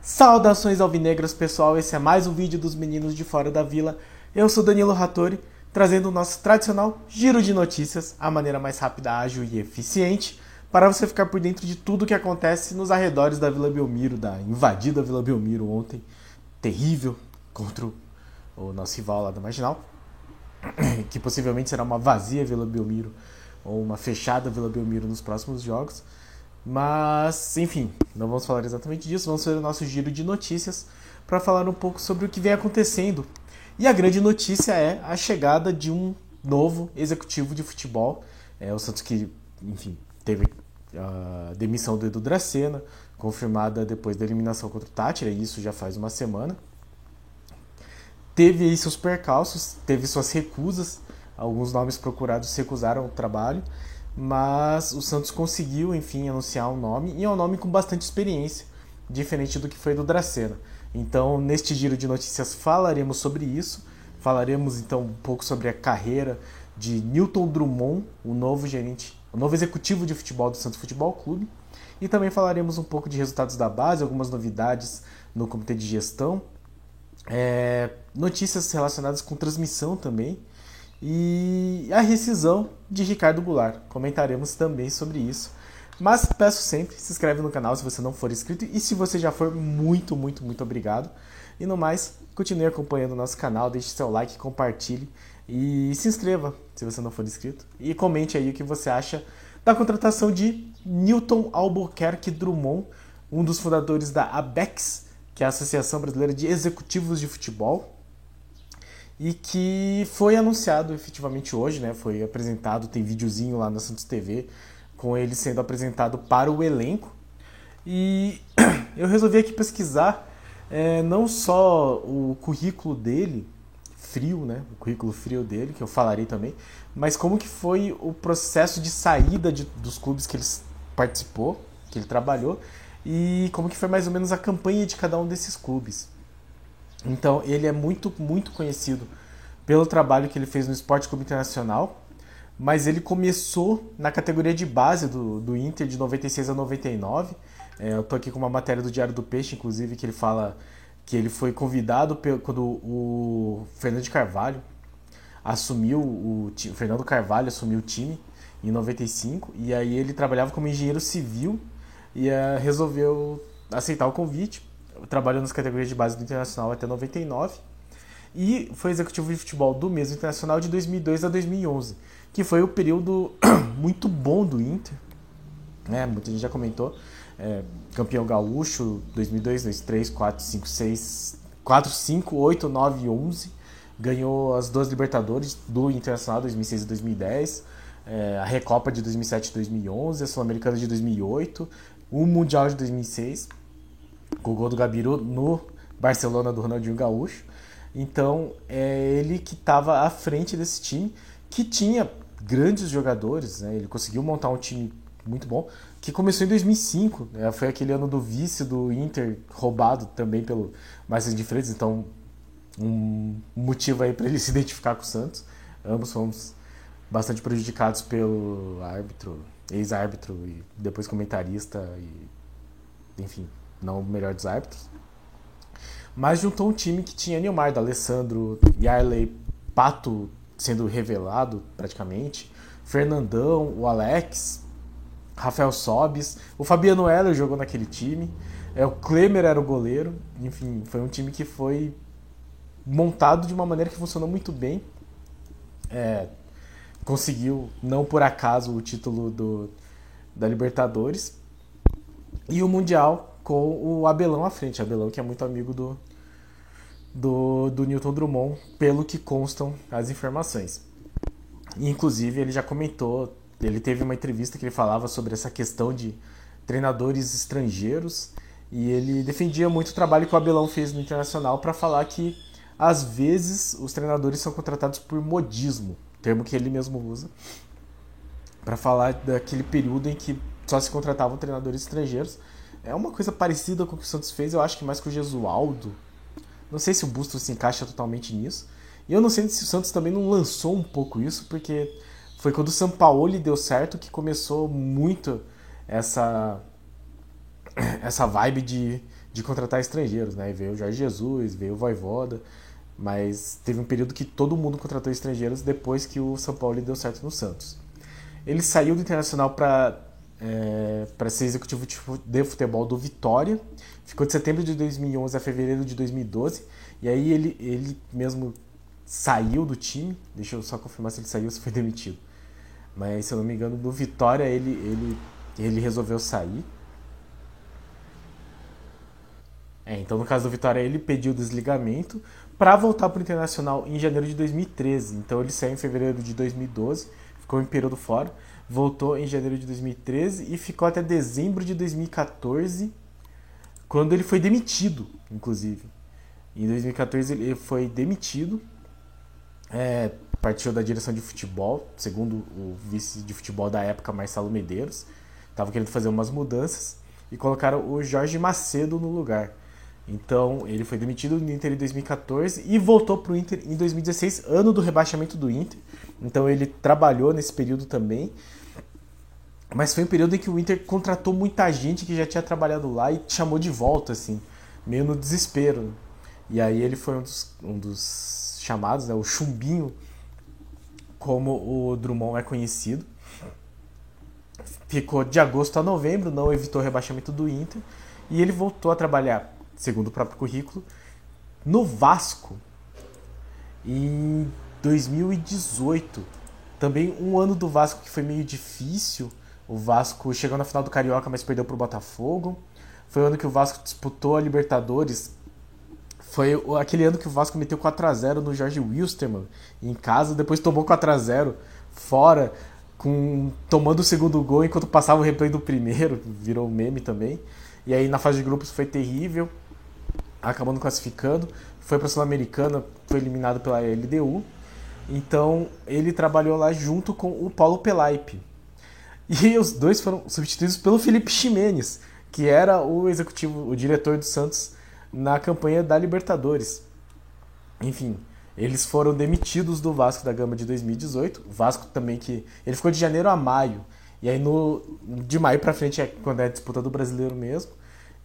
Saudações alvinegras, pessoal. Esse é mais um vídeo dos meninos de fora da vila. Eu sou Danilo Rattori, trazendo o nosso tradicional giro de notícias, a maneira mais rápida, ágil e eficiente, para você ficar por dentro de tudo o que acontece nos arredores da Vila Belmiro, da invadida Vila Belmiro ontem, terrível contra o nosso rival lá da Marginal, que possivelmente será uma vazia Vila Belmiro ou uma fechada Vila Belmiro nos próximos jogos. Mas, enfim, não vamos falar exatamente disso, vamos fazer o nosso giro de notícias para falar um pouco sobre o que vem acontecendo. E a grande notícia é a chegada de um novo executivo de futebol. É o Santos que, enfim, teve a demissão do Edu Dracena, confirmada depois da eliminação contra o Tátira, e isso já faz uma semana. Teve aí seus percalços, teve suas recusas, alguns nomes procurados recusaram o trabalho, mas o Santos conseguiu, enfim, anunciar um nome, e é um nome com bastante experiência, diferente do que foi do Dracena. Então, neste giro de notícias falaremos sobre isso, falaremos então um pouco sobre a carreira de Newton Drummond, o novo gerente, o novo executivo de futebol do Santos Futebol Clube, e também falaremos um pouco de resultados da base, algumas novidades no comitê de gestão, é, notícias relacionadas com transmissão também, e a rescisão de Ricardo Goulart. Comentaremos também sobre isso. Mas peço sempre, se inscreve no canal se você não for inscrito e se você já for, muito, muito, muito obrigado. E no mais, continue acompanhando o nosso canal, deixe seu like, compartilhe e se inscreva se você não for inscrito. E comente aí o que você acha da contratação de Newton Albuquerque Drummond, um dos fundadores da ABEX, que é a Associação Brasileira de Executivos de Futebol, e que foi anunciado efetivamente hoje, né? Foi apresentado, tem videozinho lá na Santos TV com ele sendo apresentado para o elenco. E eu resolvi aqui pesquisar é, não só o currículo dele, frio, né? O currículo frio dele, que eu falarei também, mas como que foi o processo de saída de, dos clubes que ele participou, que ele trabalhou, e como que foi mais ou menos a campanha de cada um desses clubes. Então, ele é muito, muito conhecido pelo trabalho que ele fez no Esporte Clube Internacional, mas ele começou na categoria de base do, do Inter de 96 a 99. É, eu tô aqui com uma matéria do Diário do Peixe, inclusive, que ele fala que ele foi convidado pelo, quando o Fernando Carvalho assumiu o, o Fernando Carvalho assumiu o time em 95 e aí ele trabalhava como engenheiro civil e uh, resolveu aceitar o convite trabalhou nas categorias de base do Internacional até 99 e foi executivo de futebol do mesmo Internacional de 2002 a 2011, que foi o período muito bom do Inter, né? Muita gente já comentou, é, campeão gaúcho 2002, 2003, 4, 5, 6, 4, 5, 8, 9 e 11, ganhou as duas Libertadores do Internacional 2006 e 2010, é, a Recopa de 2007 e 2011, a Sul-Americana de 2008, o Mundial de 2006 com o gol do Gabiru no Barcelona do Ronaldinho Gaúcho. Então é ele que estava à frente desse time, que tinha grandes jogadores, né? ele conseguiu montar um time muito bom, que começou em 2005, né? foi aquele ano do vice do Inter, roubado também pelo Marcelo de Freitas, então um motivo aí para ele se identificar com o Santos. Ambos fomos bastante prejudicados pelo árbitro, ex-árbitro e depois comentarista e enfim, não o melhor dos árbitros. Mas juntou um time que tinha Neymar, Alessandro, Yarley, Pato sendo revelado praticamente, Fernandão, o Alex, Rafael Sobis, o Fabiano Heller jogou naquele time, é, o Klemer era o goleiro, enfim, foi um time que foi montado de uma maneira que funcionou muito bem. É, conseguiu, não por acaso, o título do, da Libertadores. E o Mundial com o Abelão à frente. Abelão que é muito amigo do, do, do Newton Drummond, pelo que constam as informações. Inclusive, ele já comentou, ele teve uma entrevista que ele falava sobre essa questão de treinadores estrangeiros e ele defendia muito o trabalho que o Abelão fez no Internacional para falar que, às vezes, os treinadores são contratados por modismo, termo que ele mesmo usa, para falar daquele período em que só se contratavam treinadores estrangeiros é uma coisa parecida com o que o Santos fez, eu acho que mais com o Gesualdo. Não sei se o Bustos se encaixa totalmente nisso. E eu não sei se o Santos também não lançou um pouco isso, porque foi quando o São Paulo deu certo que começou muito essa essa vibe de, de contratar estrangeiros, né? E veio o Jorge Jesus, veio o Voivoda, mas teve um período que todo mundo contratou estrangeiros depois que o São Paulo deu certo no Santos. Ele saiu do Internacional para é, para ser executivo de futebol do Vitória, ficou de setembro de 2011 a fevereiro de 2012, e aí ele, ele mesmo saiu do time, deixa eu só confirmar se ele saiu ou se foi demitido. Mas se eu não me engano, do Vitória ele, ele, ele resolveu sair. É, então no caso do Vitória ele pediu desligamento para voltar para o Internacional em janeiro de 2013. Então ele saiu em fevereiro de 2012, ficou em período fora, voltou em janeiro de 2013 e ficou até dezembro de 2014, quando ele foi demitido, inclusive. Em 2014 ele foi demitido, é, partiu da direção de futebol, segundo o vice de futebol da época, Marcelo Medeiros. Estava querendo fazer umas mudanças e colocaram o Jorge Macedo no lugar. Então ele foi demitido do Inter em 2014 e voltou para o Inter em 2016, ano do rebaixamento do Inter. Então ele trabalhou nesse período também. Mas foi um período em que o Inter contratou muita gente que já tinha trabalhado lá e chamou de volta, assim, meio no desespero. E aí ele foi um dos, um dos chamados, né, o chumbinho, como o Drummond é conhecido. Ficou de agosto a novembro, não evitou o rebaixamento do Inter. E ele voltou a trabalhar segundo o próprio currículo, no Vasco em 2018. Também um ano do Vasco que foi meio difícil. O Vasco chegou na final do Carioca, mas perdeu para o Botafogo. Foi o ano que o Vasco disputou a Libertadores. Foi aquele ano que o Vasco meteu 4 a 0 no Jorge Wilstermann em casa, depois tomou 4 a 0 fora, com tomando o segundo gol enquanto passava o replay do primeiro, virou meme também. E aí na fase de grupos foi terrível acabando classificando, foi para a Sul-Americana, foi eliminado pela LDU. Então ele trabalhou lá junto com o Paulo Pelaipe. E os dois foram substituídos pelo Felipe Ximenes, que era o executivo, o diretor do Santos na campanha da Libertadores. Enfim, eles foram demitidos do Vasco da Gama de 2018. O Vasco também que ele ficou de janeiro a maio. E aí no de maio para frente é quando é a disputa do Brasileiro mesmo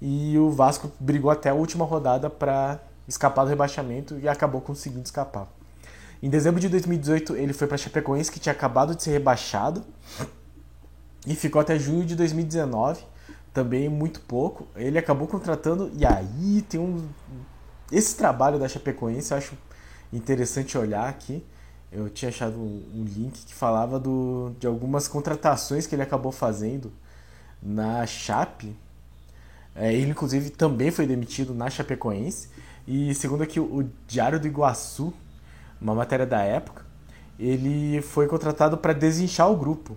e o Vasco brigou até a última rodada para escapar do rebaixamento e acabou conseguindo escapar. Em dezembro de 2018 ele foi para Chapecoense que tinha acabado de ser rebaixado e ficou até junho de 2019, também muito pouco. Ele acabou contratando e aí tem um esse trabalho da Chapecoense eu acho interessante olhar aqui. Eu tinha achado um link que falava do, de algumas contratações que ele acabou fazendo na Chape é, ele, inclusive, também foi demitido na Chapecoense. E segundo aqui o Diário do Iguaçu, uma matéria da época, ele foi contratado para desinchar o grupo.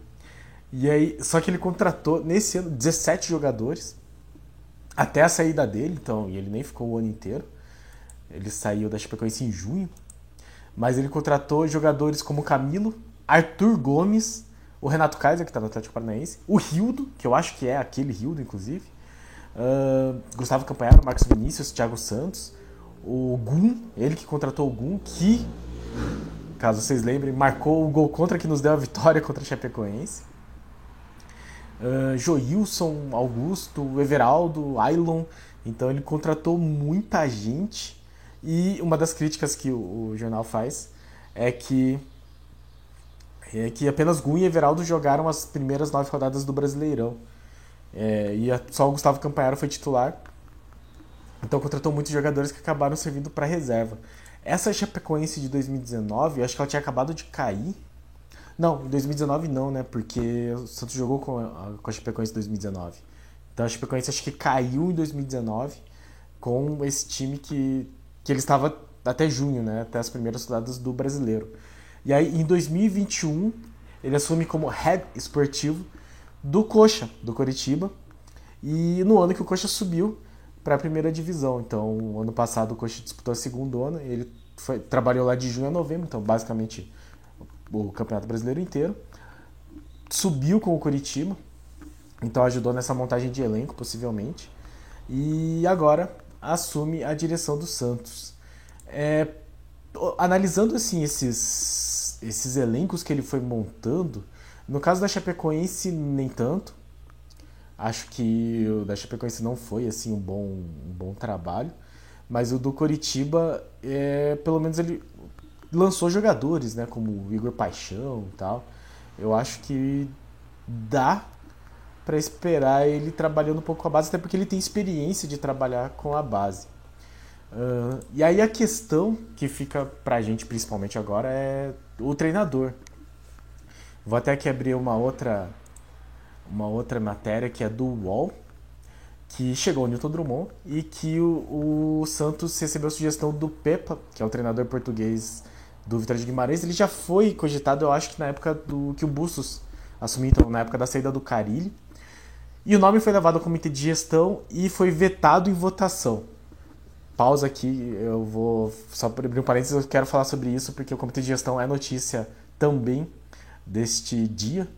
E aí, só que ele contratou nesse ano 17 jogadores até a saída dele, então, e ele nem ficou o ano inteiro. Ele saiu da Chapecoense em junho. Mas ele contratou jogadores como Camilo, Arthur Gomes, o Renato Kaiser, que está no Atlético Paranaense, o Rildo, que eu acho que é aquele Rildo, inclusive, Uh, Gustavo Campanharo, Marcos Vinícius, Thiago Santos, o Gum, ele que contratou o Gum, que, caso vocês lembrem, marcou o gol contra que nos deu a vitória contra a Chapecoense. Uh, Joilson, Augusto, Everaldo, Ailon. Então ele contratou muita gente. E uma das críticas que o, o jornal faz é que é que apenas Gum e Everaldo jogaram as primeiras nove rodadas do Brasileirão. É, e só o Gustavo Campanharo foi titular. Então contratou muitos jogadores que acabaram servindo para reserva. Essa Chapecoense de 2019, eu acho que ela tinha acabado de cair. Não, em 2019 não, né? Porque o Santos jogou com a, com a Chapecoense em 2019. Então a Chapecoense acho que caiu em 2019 com esse time que, que ele estava até junho, né? Até as primeiras rodadas do brasileiro. E aí em 2021 ele assume como head esportivo do Coxa, do Coritiba. E no ano que o Coxa subiu para a primeira divisão. Então, ano passado o Coxa disputou a segunda ano, ele foi, trabalhou lá de junho a novembro, então basicamente o Campeonato Brasileiro inteiro. Subiu com o Coritiba, então ajudou nessa montagem de elenco, possivelmente. E agora assume a direção do Santos. É, analisando assim esses, esses elencos que ele foi montando, no caso da Chapecoense, nem tanto. Acho que o da Chapecoense não foi assim um bom, um bom trabalho, mas o do Coritiba, é, pelo menos ele lançou jogadores, né, como o Igor Paixão e tal. Eu acho que dá para esperar ele trabalhando um pouco com a base, até porque ele tem experiência de trabalhar com a base. Uh, e aí a questão que fica pra gente principalmente agora é o treinador. Vou até aqui abrir uma outra uma outra matéria que é do UOL, que chegou o Newton Drummond e que o, o Santos recebeu a sugestão do Pepa, que é o treinador português do Vitória de Guimarães. Ele já foi cogitado, eu acho que na época do que o Bustos assumiu, então, na época da saída do Carilli. E o nome foi levado ao comitê de gestão e foi vetado em votação. Pausa aqui, eu vou só abrir um parênteses, eu quero falar sobre isso porque o comitê de gestão é notícia também deste dia,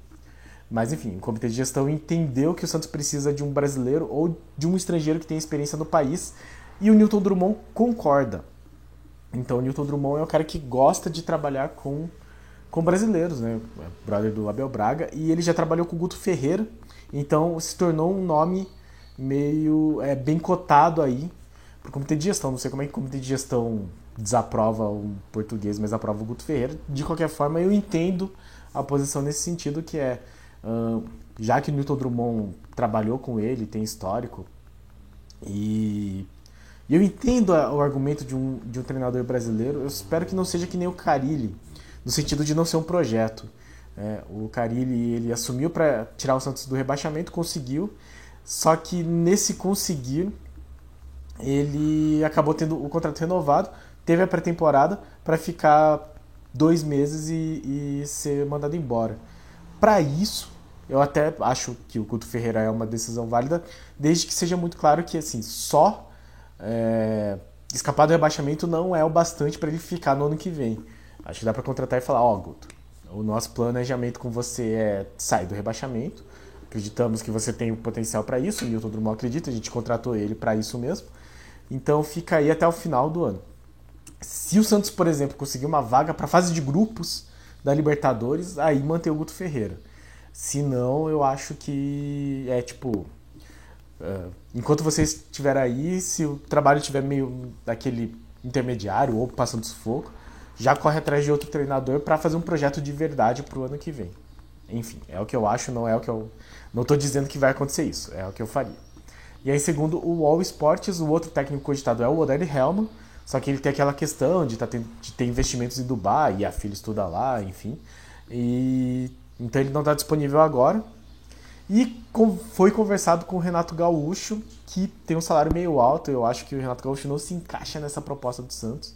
mas enfim, o comitê de gestão entendeu que o Santos precisa de um brasileiro ou de um estrangeiro que tenha experiência no país e o Newton Drummond concorda. Então o Newton Drummond é o cara que gosta de trabalhar com, com brasileiros, né? É brother do Abel Braga, e ele já trabalhou com o Guto Ferreira, então se tornou um nome meio é, bem cotado aí para o comitê de gestão. Não sei como é que o comitê de gestão desaprova o português, mas aprova o Guto Ferreira. De qualquer forma, eu entendo a posição nesse sentido, que é Uh, já que Newton Drummond trabalhou com ele, tem histórico, e, e eu entendo o argumento de um, de um treinador brasileiro, eu espero que não seja que nem o Carilli, no sentido de não ser um projeto. É, o Carilli ele assumiu para tirar o Santos do rebaixamento, conseguiu, só que nesse conseguir ele acabou tendo o contrato renovado, teve a pré-temporada para ficar dois meses e, e ser mandado embora. Para isso, eu até acho que o Couto Ferreira é uma decisão válida, desde que seja muito claro que assim só é, escapar do rebaixamento não é o bastante para ele ficar no ano que vem. Acho que dá para contratar e falar, ó, oh, Guto, o nosso planejamento com você é sair do rebaixamento. Acreditamos que você tem o potencial para isso. O Milton Drummond acredita, a gente contratou ele para isso mesmo. Então fica aí até o final do ano. Se o Santos, por exemplo, conseguir uma vaga para a fase de grupos da Libertadores, aí mantém o Guto Ferreira. Se não, eu acho que é tipo. Uh, enquanto você estiver aí, se o trabalho estiver meio daquele intermediário ou passando sufoco, já corre atrás de outro treinador para fazer um projeto de verdade para o ano que vem. Enfim, é o que eu acho, não é o que eu. Não estou dizendo que vai acontecer isso, é o que eu faria. E aí, segundo o All Sports, o outro técnico cogitado é o Odell Helman, só que ele tem aquela questão de, tá de ter investimentos em Dubai, e a filha estuda lá, enfim. E então ele não está disponível agora. E foi conversado com o Renato Gaúcho, que tem um salário meio alto. Eu acho que o Renato Gaúcho não se encaixa nessa proposta do Santos.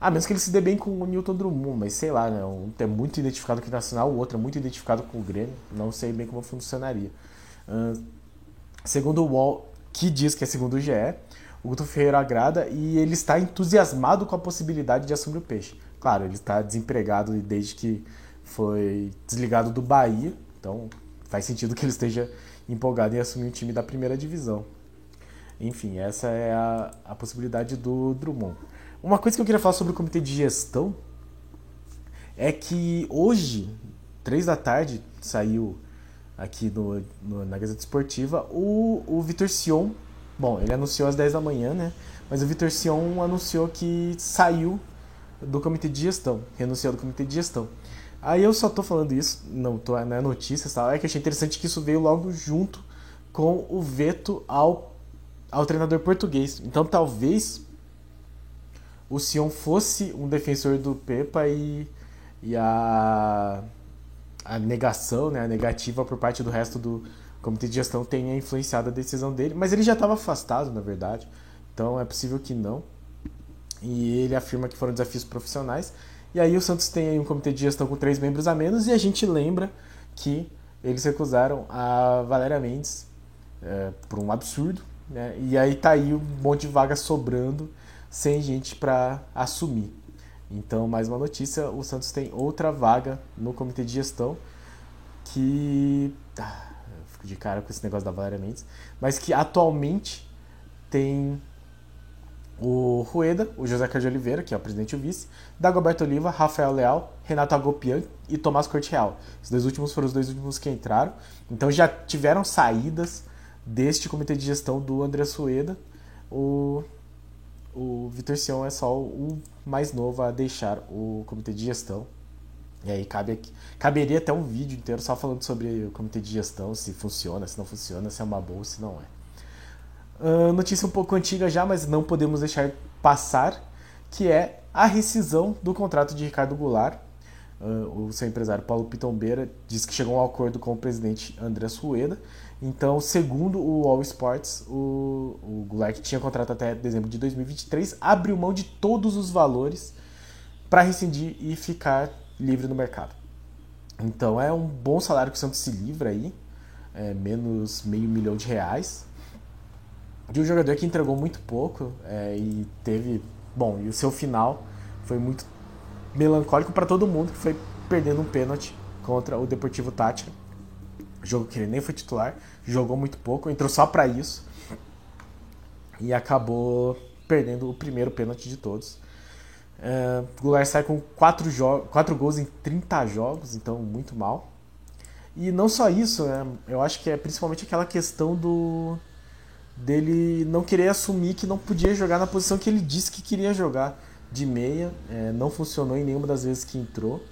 A menos que ele se dê bem com o Newton Drummond, mas sei lá, né? Um é muito identificado com o Nacional, o outro é muito identificado com o Grêmio. Não sei bem como funcionaria. Uh, segundo o UOL, que diz que é segundo o GE, o Guto Ferreira agrada e ele está entusiasmado com a possibilidade de assumir o Peixe. Claro, ele está desempregado desde que foi desligado do Bahia, então faz sentido que ele esteja empolgado em assumir o time da primeira divisão. Enfim, essa é a, a possibilidade do Drummond. Uma coisa que eu queria falar sobre o comitê de gestão é que hoje, três da tarde, saiu aqui no, no, na Gazeta Esportiva o, o Vitor Sion. Bom, ele anunciou às 10 da manhã, né? Mas o Vitor Sion anunciou que saiu do comitê de gestão, renunciou do comitê de gestão. Aí eu só tô falando isso, não, tô, não é notícia, tal, é que achei interessante que isso veio logo junto com o veto ao, ao treinador português. Então talvez o Sion fosse um defensor do Pepa e, e a, a negação, né, a negativa por parte do resto do comitê de gestão tenha influenciado a decisão dele, mas ele já estava afastado, na verdade, então é possível que não. E ele afirma que foram desafios profissionais. E aí o Santos tem um comitê de gestão com três membros a menos e a gente lembra que eles recusaram a Valéria Mendes é, por um absurdo, né? E aí tá aí um monte de vaga sobrando sem gente para assumir. Então, mais uma notícia, o Santos tem outra vaga no comitê de gestão que ah, fico de cara com esse negócio da Valéria Mendes, mas que atualmente tem o Rueda, o José Carlos Oliveira, que é o presidente e o vice, Dagoberto Oliva, Rafael Leal, Renato Agopian e Tomás Corte Real. Os dois últimos foram os dois últimos que entraram. Então já tiveram saídas deste comitê de gestão do André Sueda. O, o Vitor Sião é só o mais novo a deixar o comitê de gestão. E aí cabe aqui, caberia até um vídeo inteiro só falando sobre o comitê de gestão, se funciona, se não funciona, se é uma boa, se não é. Uh, notícia um pouco antiga já, mas não podemos deixar passar, que é a rescisão do contrato de Ricardo Goulart. Uh, o seu empresário Paulo Pitombeira diz que chegou a um acordo com o presidente André Sueda. Então, segundo o All Sports, o, o Goulart, que tinha contrato até dezembro de 2023, abriu mão de todos os valores para rescindir e ficar livre no mercado. Então é um bom salário que o Santos se livra aí, é, menos meio milhão de reais, de um jogador que entregou muito pouco é, e teve, bom, e o seu final foi muito melancólico para todo mundo que foi perdendo um pênalti contra o Deportivo Táchira. Jogo que ele nem foi titular, jogou muito pouco, entrou só para isso e acabou perdendo o primeiro pênalti de todos. Uh, Goulart sai com 4, 4 gols em 30 jogos, então muito mal. E não só isso, né? eu acho que é principalmente aquela questão do dele não querer assumir que não podia jogar na posição que ele disse que queria jogar de meia. É, não funcionou em nenhuma das vezes que entrou.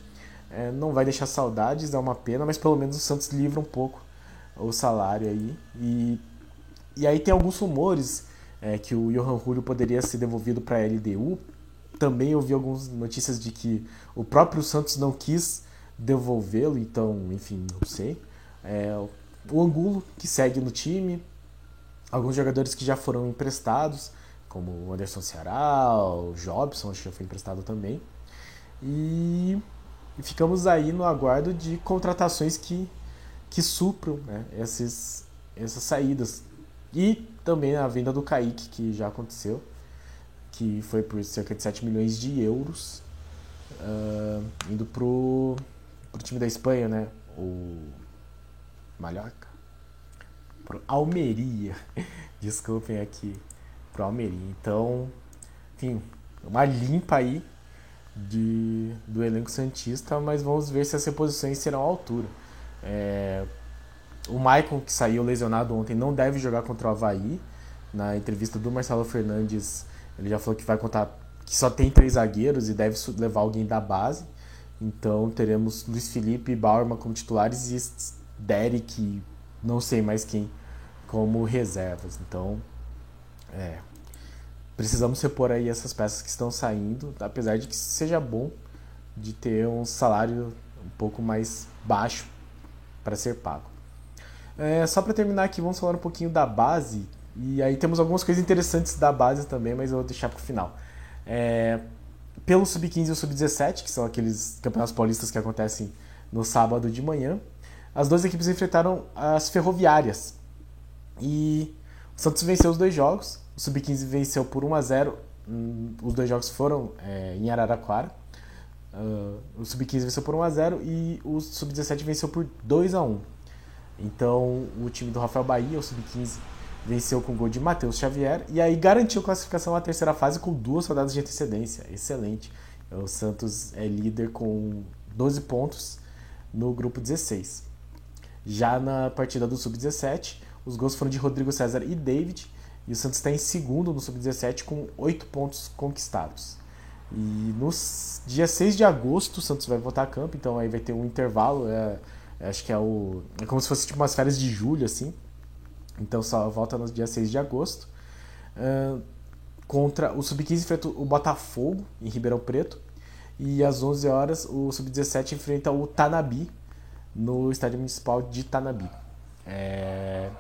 É, não vai deixar saudades, é uma pena, mas pelo menos o Santos livra um pouco o salário aí. E, e aí tem alguns rumores é, que o Johan Julio poderia ser devolvido para a LDU também ouvi algumas notícias de que o próprio Santos não quis devolvê-lo, então, enfim, não sei. É, o Angulo, que segue no time, alguns jogadores que já foram emprestados, como o Anderson Ceará, o Jobson, acho que já foi emprestado também. E, e ficamos aí no aguardo de contratações que, que supram né, esses, essas saídas. E também a venda do Kaique, que já aconteceu que foi por cerca de 7 milhões de euros, uh, indo pro, pro time da Espanha, né? O Mallorca? Pro Almeria. Desculpem aqui. Pro Almeria. Então, enfim, uma limpa aí de, do elenco Santista, mas vamos ver se as reposições serão à altura. É, o Maicon, que saiu lesionado ontem, não deve jogar contra o Havaí. Na entrevista do Marcelo Fernandes, ele já falou que vai contar que só tem três zagueiros e deve levar alguém da base. Então teremos Luiz Felipe e Bauerman como titulares e Derek, não sei mais quem, como reservas. Então, é, precisamos repor aí essas peças que estão saindo, apesar de que seja bom de ter um salário um pouco mais baixo para ser pago. É, só para terminar aqui, vamos falar um pouquinho da base, e aí temos algumas coisas interessantes da base também, mas eu vou deixar para o final. É, pelo Sub-15 e o Sub-17, que são aqueles campeonatos paulistas que acontecem no sábado de manhã, as duas equipes enfrentaram as ferroviárias. E o Santos venceu os dois jogos, o Sub-15 venceu por 1 a 0 hum, os dois jogos foram é, em Araraquara. Uh, o Sub-15 venceu por 1 a 0 e o Sub-17 venceu por 2 a 1 Então o time do Rafael Bahia, o Sub-15, venceu com o gol de Matheus Xavier e aí garantiu classificação à terceira fase com duas rodadas de antecedência. Excelente. O Santos é líder com 12 pontos no grupo 16. Já na partida do Sub-17, os gols foram de Rodrigo César e David, e o Santos está em segundo no Sub-17 com 8 pontos conquistados. E no dia 6 de agosto o Santos vai voltar a campo, então aí vai ter um intervalo, é, acho que é o. É como se fosse tipo umas férias de julho, assim. Então só volta no dia 6 de agosto. Uh, contra o Sub-15 enfrenta o Botafogo em Ribeirão Preto. E às 11 horas o Sub-17 enfrenta o Tanabi no estádio municipal de Tanabi. É...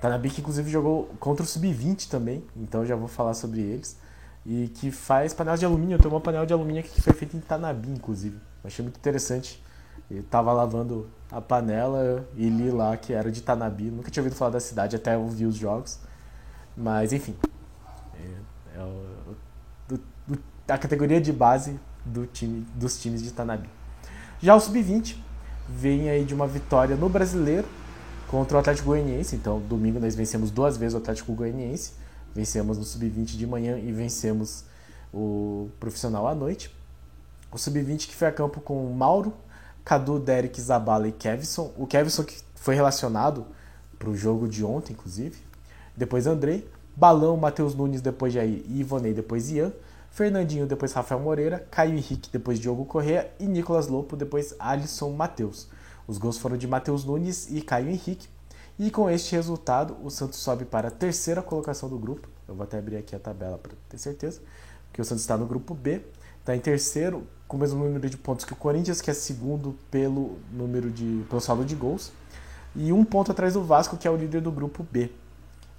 Tanabi que inclusive jogou contra o Sub-20 também, então já vou falar sobre eles. E que faz panelas de alumínio. Eu tenho uma panela de alumínio aqui que foi feita em Tanabi, inclusive. achei muito interessante. Eu tava lavando a panela e li lá que era de Tanabi. Nunca tinha ouvido falar da cidade até ouvir os jogos. Mas enfim. É, é o, a categoria de base do time, dos times de Tanabi. Já o Sub-20 vem aí de uma vitória no brasileiro contra o Atlético Goianiense. Então, domingo nós vencemos duas vezes o Atlético Goianiense. Vencemos no Sub-20 de manhã e vencemos o profissional à noite. O Sub-20 que foi a campo com Mauro, Cadu, Derek, Zabala e Kevson. O Kevson que foi relacionado para o jogo de ontem, inclusive. Depois Andrei, Balão, Matheus Nunes, depois Jair e Ivonei, depois Ian. Fernandinho, depois Rafael Moreira, Caio Henrique, depois Diogo Correa e Nicolas Lopo, depois Alisson Matheus. Os gols foram de Matheus Nunes e Caio Henrique. E com este resultado, o Santos sobe para a terceira colocação do grupo. Eu vou até abrir aqui a tabela para ter certeza, porque o Santos está no grupo B, está em terceiro, com o mesmo número de pontos que o Corinthians, que é segundo pelo número de pelo saldo de gols, e um ponto atrás do Vasco, que é o líder do grupo B.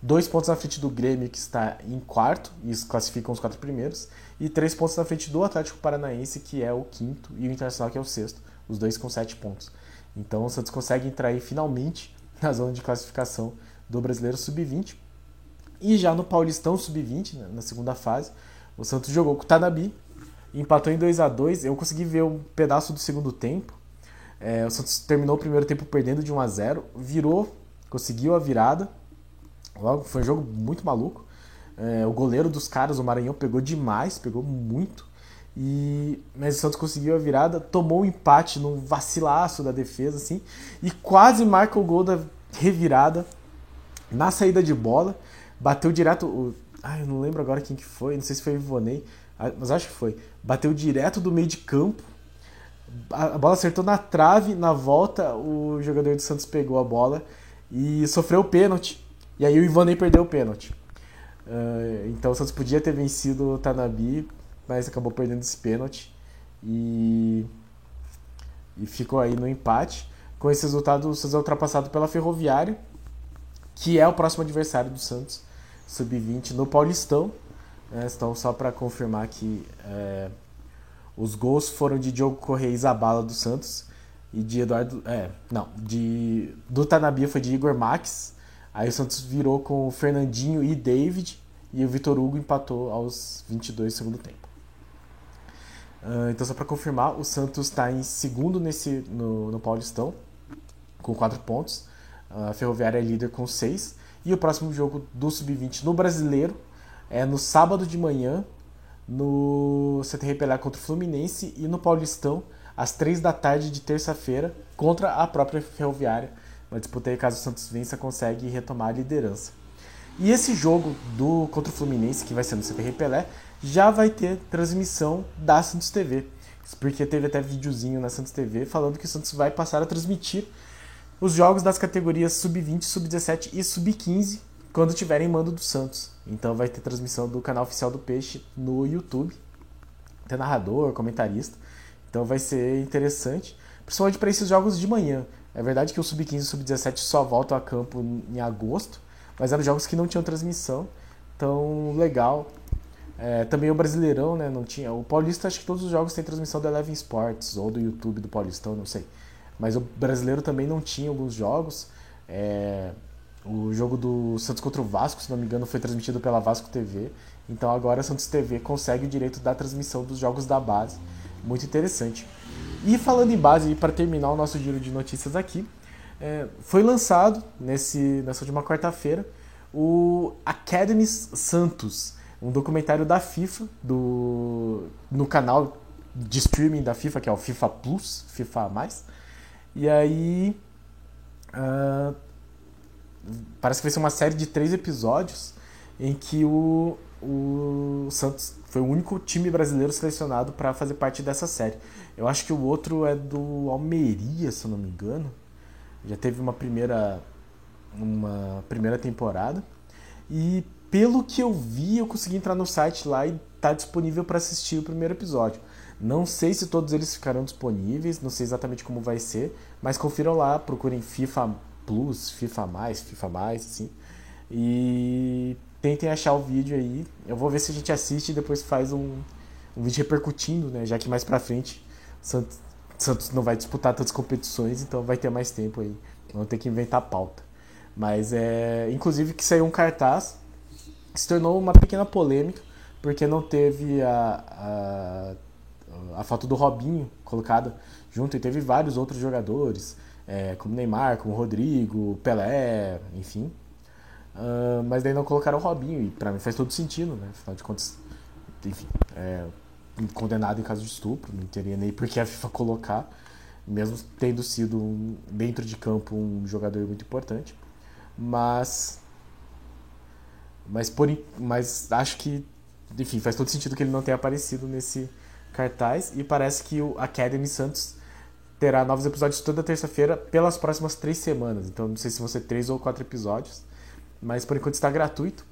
Dois pontos na frente do Grêmio, que está em quarto, e isso classificam os quatro primeiros, e três pontos na frente do Atlético Paranaense, que é o quinto, e o Internacional, que é o sexto, os dois com sete pontos. Então o Santos consegue entrar aí finalmente na zona de classificação do Brasileiro Sub-20. E já no Paulistão Sub-20, né, na segunda fase, o Santos jogou com o Tanabi, empatou em 2 a 2 Eu consegui ver um pedaço do segundo tempo. É, o Santos terminou o primeiro tempo perdendo de 1 a 0 virou, conseguiu a virada. Logo, foi um jogo muito maluco. É, o goleiro dos caras, o Maranhão, pegou demais, pegou muito. E mas o Santos conseguiu a virada, tomou o um empate num vacilaço da defesa, assim, e quase marca o gol da revirada na saída de bola. Bateu direto. O, ai, eu não lembro agora quem que foi, não sei se foi o Ivonei. Ah, mas acho que foi. Bateu direto do meio de campo. A bola acertou na trave, na volta, o jogador do Santos pegou a bola e sofreu o pênalti. E aí o Ivonei perdeu o pênalti. Uh, então o Santos podia ter vencido o Tanabi, mas acabou perdendo esse pênalti. E, e ficou aí no empate. Com esse resultado, o Santos é ultrapassado pela Ferroviária, que é o próximo adversário do Santos, sub-20, no Paulistão. Né? Então, só para confirmar que é, os gols foram de Diogo Correia e Zabala do Santos e de Eduardo. É, não, de, do Tanabia foi de Igor Max. Aí o Santos virou com o Fernandinho e David e o Vitor Hugo empatou aos 22 do segundo tempo. Uh, então, só para confirmar, o Santos está em segundo nesse, no, no Paulistão, com 4 pontos. A Ferroviária é líder com 6. E o próximo jogo do Sub-20 no Brasileiro é no sábado de manhã, no CTR Pelé contra o Fluminense e no Paulistão, às 3 da tarde de terça-feira, contra a própria Ferroviária. Uma disputa aí, caso o Santos vença, consegue retomar a liderança. E esse jogo do contra o Fluminense, que vai ser no CTR Pelé, já vai ter transmissão da Santos TV. Porque teve até videozinho na Santos TV falando que o Santos vai passar a transmitir os jogos das categorias sub-20, sub-17 e sub-15 quando tiverem mando do Santos. Então vai ter transmissão do canal oficial do Peixe no YouTube. Tem narrador, comentarista. Então vai ser interessante, principalmente para esses jogos de manhã. É verdade que o Sub-15 e o Sub-17 só voltam a campo em agosto, mas eram jogos que não tinham transmissão. Então, legal. É, também o Brasileirão, né? Não tinha. O Paulista, acho que todos os jogos têm transmissão da Eleven Sports ou do YouTube do Paulistão, não sei. Mas o brasileiro também não tinha alguns jogos. É, o jogo do Santos contra o Vasco, se não me engano, foi transmitido pela Vasco TV. Então agora a Santos TV consegue o direito da transmissão dos jogos da base. Muito interessante. E falando em base, para terminar o nosso giro de notícias aqui, é, foi lançado nesse, nessa última quarta-feira o Academies Santos, um documentário da FIFA, do, no canal de streaming da FIFA, que é o FIFA Plus, FIFA Mais. E aí. Uh, parece que vai ser uma série de três episódios em que o, o Santos foi o único time brasileiro selecionado para fazer parte dessa série. Eu acho que o outro é do Almeria, se eu não me engano. Já teve uma primeira uma primeira temporada. E pelo que eu vi, eu consegui entrar no site lá e tá disponível para assistir o primeiro episódio. Não sei se todos eles ficarão disponíveis, não sei exatamente como vai ser, mas confiram lá, procurem FIFA Plus, FIFA Mais, FIFA Mais, assim. E tentem achar o vídeo aí. Eu vou ver se a gente assiste e depois faz um, um vídeo repercutindo, né? Já que mais pra frente Santos, Santos não vai disputar tantas competições, então vai ter mais tempo aí. Vamos ter que inventar pauta. Mas é. Inclusive que saiu um cartaz que se tornou uma pequena polêmica, porque não teve a, a, a foto do Robinho colocada junto e teve vários outros jogadores é, como Neymar, como Rodrigo, Pelé, enfim. Uh, mas daí não colocaram o Robinho, e para mim faz todo sentido, né? Afinal de contas, enfim, é, condenado em caso de estupro, não teria nem por que a FIFA colocar, mesmo tendo sido um, dentro de campo um jogador muito importante. mas mas por mas acho que enfim, faz todo sentido que ele não tenha aparecido nesse cartaz e parece que o Academy Santos terá novos episódios toda terça-feira pelas próximas três semanas. Então não sei se vão ser três ou quatro episódios, mas por enquanto está gratuito.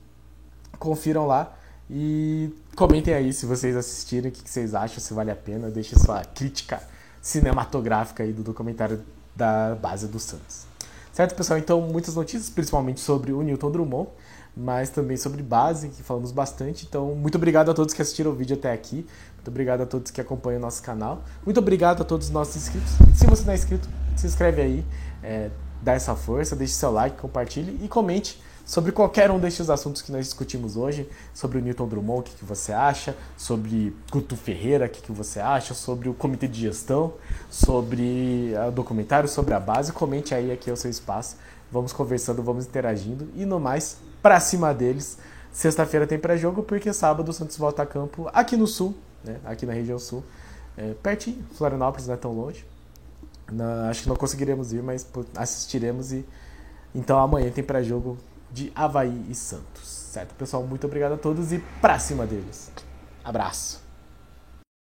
Confiram lá e comentem aí se vocês assistirem, o que vocês acham, se vale a pena. Deixe sua crítica cinematográfica aí do documentário da base do Santos. Certo, pessoal? Então, muitas notícias, principalmente sobre o Newton Drummond, mas também sobre base, que falamos bastante. Então, muito obrigado a todos que assistiram o vídeo até aqui. Muito obrigado a todos que acompanham o nosso canal. Muito obrigado a todos os nossos inscritos. Se você não é inscrito, se inscreve aí, é, dá essa força, deixe seu like, compartilhe e comente sobre qualquer um destes assuntos que nós discutimos hoje, sobre o Newton Drummond, o que, que você acha, sobre Guto Ferreira, o que, que você acha, sobre o comitê de gestão, sobre o documentário, sobre a base, comente aí aqui é o seu espaço, vamos conversando, vamos interagindo e no mais, pra cima deles. Sexta-feira tem pré-jogo, porque sábado o Santos volta a campo aqui no sul, né, aqui na região sul, é, pertinho, Florianópolis não é tão longe. Acho que não conseguiremos ir, mas assistiremos e então amanhã tem pré-jogo de Havaí e Santos. Certo, pessoal? Muito obrigado a todos e pra cima deles. Abraço.